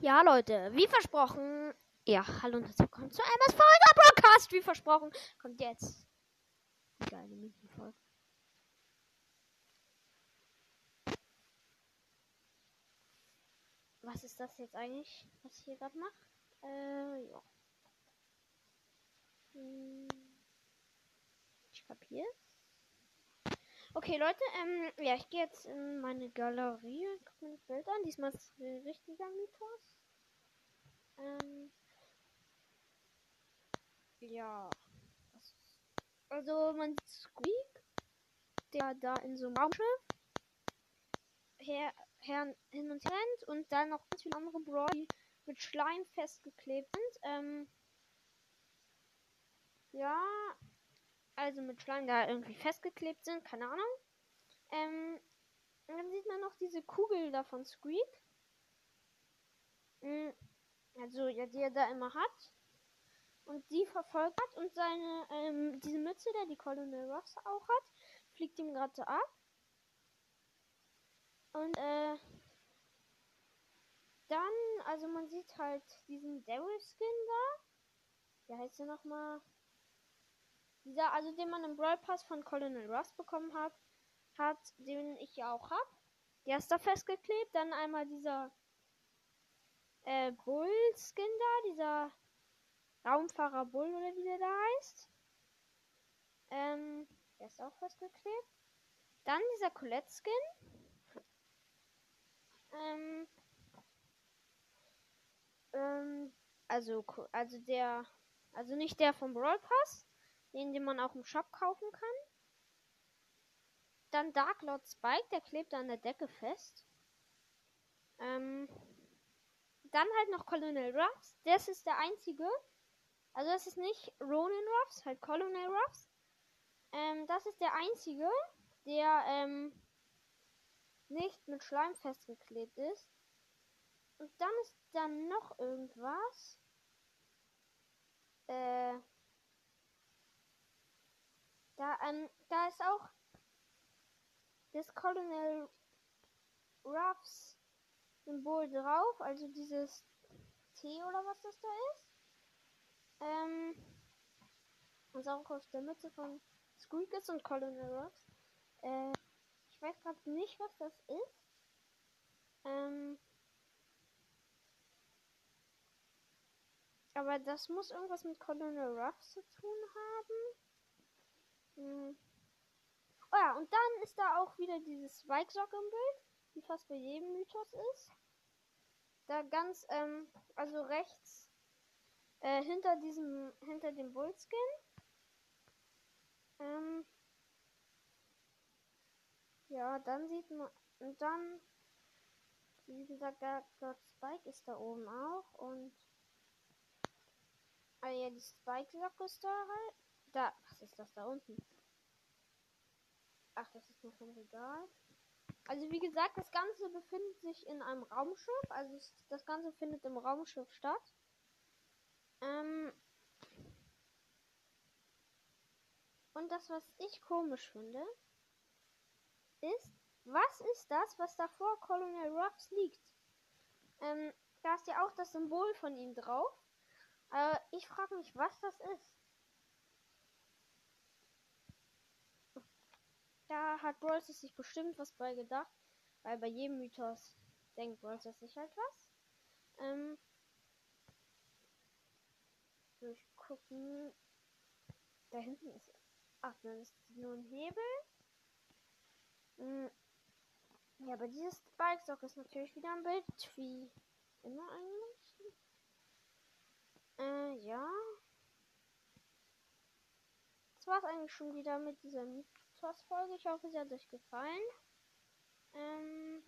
Ja, Leute, wie versprochen. Ja, hallo und herzlich willkommen zu Emmas Folge Broadcast. Wie versprochen, kommt jetzt geile München-Folge. Was ist das jetzt eigentlich, was ich hier gerade mache? Äh, ja. Hm, ich kapiere. Okay, Leute, ähm, ja, ich gehe jetzt in meine Galerie und gucke mir das Bild an. Diesmal ist es ein richtiger Mythos. Ähm, ja. Also, man sieht Squeak, der da in so einem Raumschiff her, her, hin und her rennt und dann noch ganz viele andere Brawl, die mit Schleim festgeklebt sind. Ähm, ja, also mit Schleim da irgendwie festgeklebt sind, keine Ahnung. Ähm, dann sieht man noch diese Kugel da von Squeak. Mhm. Also, ja, die er da immer hat. Und die verfolgt hat und seine, ähm, diese Mütze, der die Colonel Ross auch hat, fliegt ihm gerade ab. Und, äh, dann, also man sieht halt diesen Daryl Skin da. Wie heißt der nochmal? Dieser, also den man im Brawl Pass von Colonel Ross bekommen hat, hat, den ich ja auch hab. Der ist da festgeklebt. Dann einmal dieser äh, Bull-Skin da, dieser Raumfahrer Bull oder wie der da heißt. Ähm, der ist auch festgeklebt. Dann dieser Colette-Skin. Ähm, ähm, also, also der, also nicht der vom Brawl Pass, den, den man auch im Shop kaufen kann. Dann Dark Lord Spike, der klebt an der Decke fest. Ähm, dann halt noch Colonel Ruffs. Das ist der einzige. Also das ist nicht Ronin Ruffs, halt Colonel Ruffs. Ähm, das ist der einzige, der ähm, nicht mit Schleim festgeklebt ist. Und dann ist dann noch irgendwas. Äh, da, ähm, da ist auch das Colonel Ruffs Symbol drauf, also dieses T oder was das da ist. Ähm, was auch auf der Mütze von Squeak ist und Colonel Ruffs. Äh, ich weiß gerade nicht, was das ist. Ähm, aber das muss irgendwas mit Colonel Ruffs zu tun haben. Hm. Oh ja, und dann ist da auch wieder dieses Spike-Sock im Bild, wie fast bei jedem Mythos ist. Da ganz, ähm, also rechts, äh, hinter diesem, hinter dem Bullskin. Ähm, ja, dann sieht man, und dann, wie gesagt, Gott Spike ist da oben auch und, ah ja, die Spike-Socke ist da halt. Da, was ist das da unten? Ach, das ist nur vom Regal. Also wie gesagt, das Ganze befindet sich in einem Raumschiff. Also das Ganze findet im Raumschiff statt. Ähm Und das, was ich komisch finde, ist, was ist das, was da vor Colonel Ruffs liegt? Ähm, da ist ja auch das Symbol von ihm drauf. Äh, ich frage mich, was das ist. Da hat Brawls sich bestimmt was bei gedacht, weil bei jedem Mythos denkt Brawls sich halt was. Ähm, durchgucken. Da hinten ist. Ach, dann ist nur ein Hebel. Hm. Ja, aber dieses Bikestock ist natürlich wieder ein Bild, wie immer eigentlich. Äh, ja. Das war's eigentlich schon wieder mit dieser Mythos-Folge. Ich hoffe, sie hat euch gefallen. Ähm.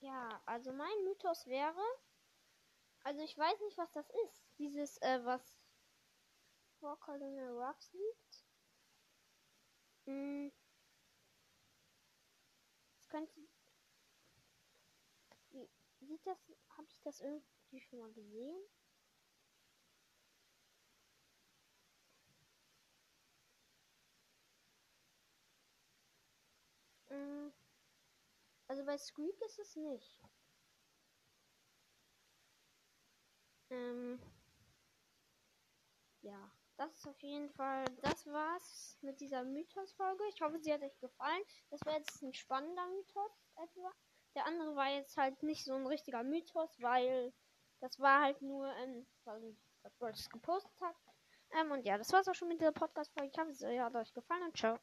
Ja, also mein Mythos wäre. Also ich weiß nicht, was das ist. Dieses, äh, was vor Colonel Ruffs liegt. Hm. Könnte. Wie sieht das? Habe ich das irgendwie schon mal gesehen? Also bei Squeak ist es nicht. Ähm, ja, das ist auf jeden Fall, das war's mit dieser Mythos-Folge. Ich hoffe, sie hat euch gefallen. Das war jetzt ein spannender Mythos etwa. Der andere war jetzt halt nicht so ein richtiger Mythos, weil das war halt nur, ähm, weil Gold gepostet hat. Ähm, und ja, das war's auch schon mit dieser Podcast-Folge. Ich hoffe, sie hat euch gefallen und ciao.